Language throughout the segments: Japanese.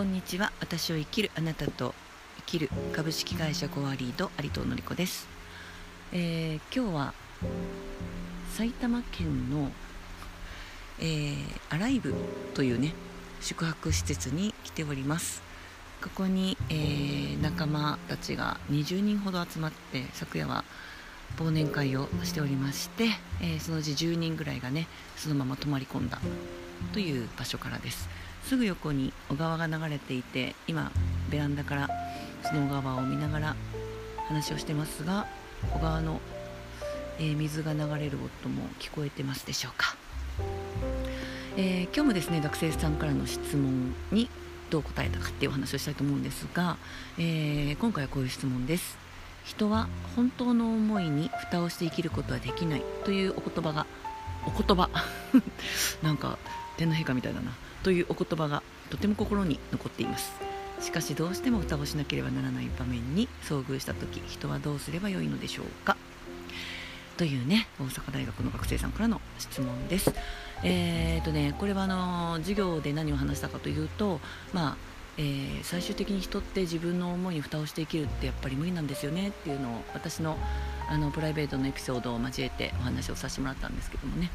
こんにちは。私を生きるあなたと生きる株式会社コアリード有藤典子です、えー、今日は埼玉県の、えー、アライブというね宿泊施設に来ております。ここに、えー、仲間たちが20人ほど集まって昨夜は忘年会をしておりまして、えー、そのうち10人ぐらいがねそのまま泊まり込んだという場所からです。すぐ横に小川が流れていて今ベランダからその小川を見ながら話をしてますが小川の、えー、水が流れる音も聞こえてますでしょうか、えー、今日もですね学生さんからの質問にどう答えたかっていうお話をしたいと思うんですが、えー、今回はこういう質問です。人は本当の思いに蓋をして生きることはできないというお言葉がお言葉。なんか天皇陛下みたいだな。というお言葉がとても心に残っています。しかしどうしても蓋をしなければならない場面に遭遇した時人はどうすればよいのでしょうか。というね大阪大学の学生さんからの質問です。えーとねこれはあの授業で何を話したかというとまあえー、最終的に人って自分の思いに蓋をして生きるってやっぱり無理なんですよねっていうのを私のあのプライベートのエピソードを交えてお話をさせてもらったんですけどもね。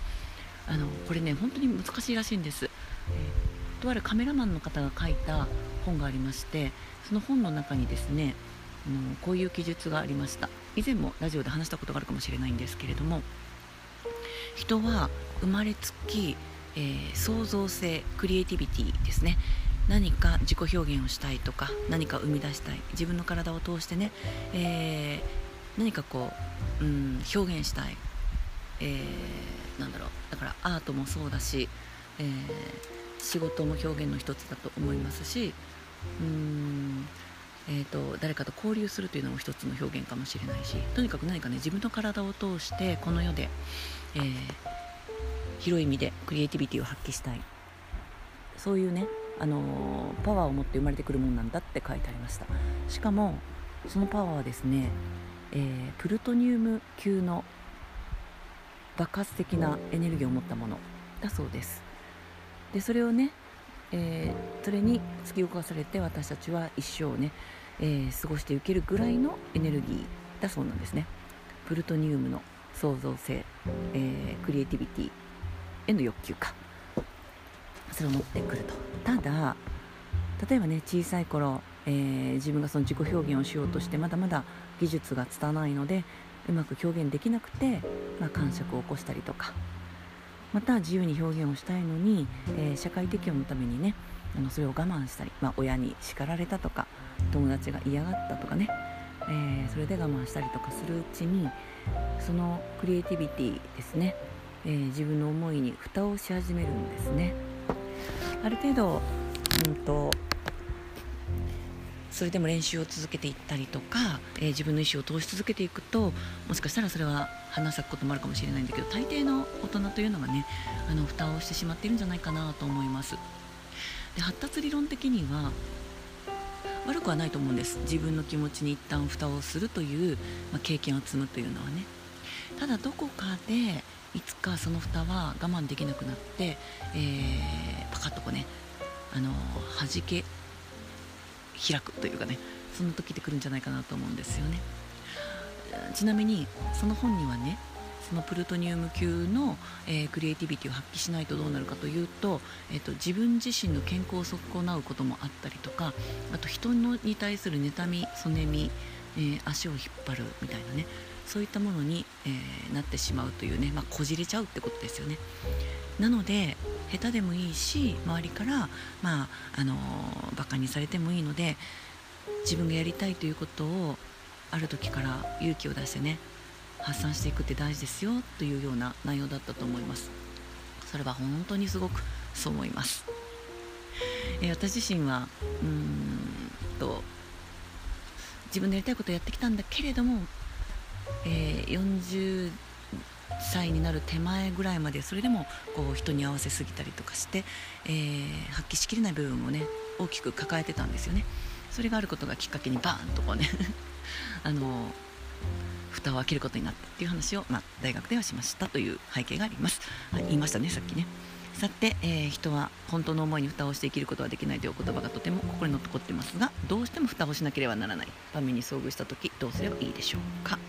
あのこれね本当に難しいらしいんです、えー、とあるカメラマンの方が書いた本がありましてその本の中にですねあのこういう記述がありました。以前もラジオで話したことがあるかもしれないんですけれども人は生まれつき、えー、創造性クリエイティビティですね。何か自己表現をしたいとか何か生み出したい。自分の体を通してね、えー、何かこう、うん、表現したい、えー、なんだろう。だからアートもそうだし、えー、仕事も表現の一つだと思いますしうーんえーと、誰かと交流するというのも一つの表現かもしれないしとにかく何かね自分の体を通してこの世で、えー、広い意味でクリエイティビティを発揮したい。そういうね、あのー、パワーを持って生まれてくるもんなんだって書いてありました。しかもそのパワーはですね、えー、プルトニウム級の爆発的なエネルギーを持ったものだそうです。でそれをね、えー、それに突き動かされて私たちは一生ね、えー、過ごしていけるぐらいのエネルギーだそうなんですね。プルトニウムの創造性、えー、クリエイティビティへの欲求か。それを持ってくると。ただ例えばね小さい頃、えー、自分がその自己表現をしようとしてまだまだ技術が拙いのでうまく表現できなくて、まあ、感触を起こしたりとかまた自由に表現をしたいのに、えー、社会適応のためにねあのそれを我慢したり、まあ、親に叱られたとか友達が嫌がったとかね、えー、それで我慢したりとかするうちにそのクリエイティビティですね、えー、自分の思いに蓋をし始めるんですね。ある程度、うんとそれでも練習を続けていったりとか、えー、自分の意思を通し続けていくともしかしたらそれは花咲くこともあるかもしれないんだけど大抵の大人というのがねあの蓋をしてしまっているんじゃないかなと思います。で発達理論的には悪くはないと思うんです。自分の気持ちに一旦蓋をするという、まあ、経験を積むというのはね。ただどこかでいつかその蓋は我慢できなくなって、えー、パカッとこうねあの弾け開くというかねその時で来るんじゃないかなと思うんですよね。ちなみにその本にはねそのプルトニウム級の、えー、クリエイティビティを発揮しないとどうなるかというと,、えーと、自分自身の健康を損なうこともあったりとかあと人のに対する妬みそねみ、えー、足を引っ張るみたいなねそういったものに、えー、なってしまうというね、まあ、こじれちゃうってことですよね。なので下手でもいいし周りから、まああのー、バカにされてもいいので自分がやりたいということをある時から勇気を出してね発散していくって大事ですよというような内容だったと思います。それは本当にすごくそう思います、えー、私自身はうーんと自分でやりたいことをやってきたんだけれども、えー、40歳になる手前ぐらいまでそれでもこう人に合わせすぎたりとかして、えー、発揮しきれない部分をね大きく抱えてたんですよね。それがあることがきっかけにバーンとこうね あの蓋を開けることになったっていう話を、まあ、大学ではしましたという背景があります、はい、言いましたねさっきね。さて、えー、人は本当の思いに蓋をして生きることはできないという言葉がとても心に残ってますがどうしても蓋をしなければならない。場面に遭遇した時どうすればいいでしょうか、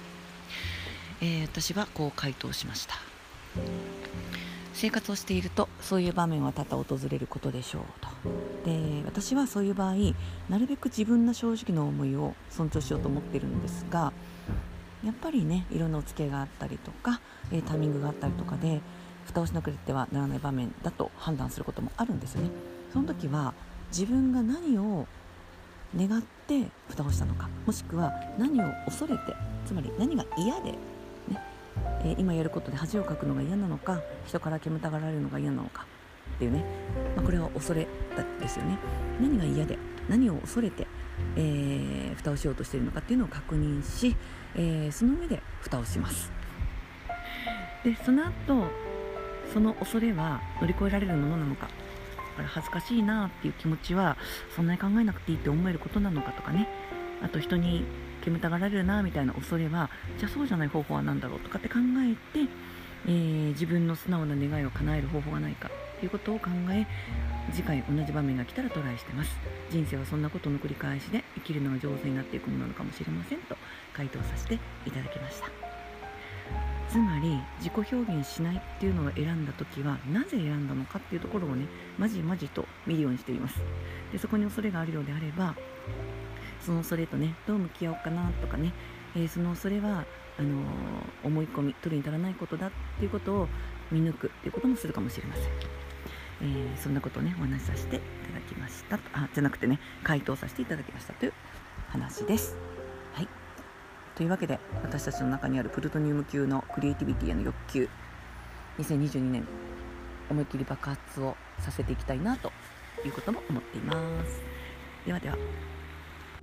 えー、私はこう回答しました。生活をしているとそういう場面は多々訪れることでしょうと。で私はそういう場合なるべく自分の正直な思いを尊重しようと思っているんですがやっぱりねいろんなお付けがあったりとか、えー、タイミングがあったりとかで蓋をしなければならない場面だと判断することもあるんですよね。その時は自分が何を願って蓋をしたのかもしくは何を恐れてつまり何が嫌でえー、今やることで恥をかくのが嫌なのか人から煙たがられるのが嫌なのかっていうね、まあ、これは恐れですよね。何が嫌で何を恐れて、えー、蓋をしようとしているのかっていうのを確認し、えー、その上で蓋をします。でその後その恐れは乗り越えられるものなのか恥ずかしいなっていう気持ちはそんなに考えなくていいって思えることなのかとかね。あと人に煙たがられるなみたいな恐れはじゃあそうじゃない方法は何だろうとかって考えて、えー、自分の素直な願いを叶える方法がないかということを考え次回同じ場面が来たらトライしてます人生はそんなことの繰り返しで生きるのが上手になっていくものなのかもしれませんと回答させていただきましたつまり自己表現しないっていうのを選んだ時はなぜ選んだのかっていうところをねまじまじと見るようにしていますでそこに恐れがあるようであればその恐れとねどう向き合おうかなとかね、えー、その恐れはあのー、思い込み取るに足らないことだっていうことを見抜くっていうこともするかもしれません、えー、そんなことをねお話しさせていただきました。あじゃなくてね回答させていただきましたという話です。はい。というわけで私たちの中にあるプルトニウム級のクリエイティビティへの欲求2022年思いっきり爆発をさせていきたいなということも思っています。ではでは。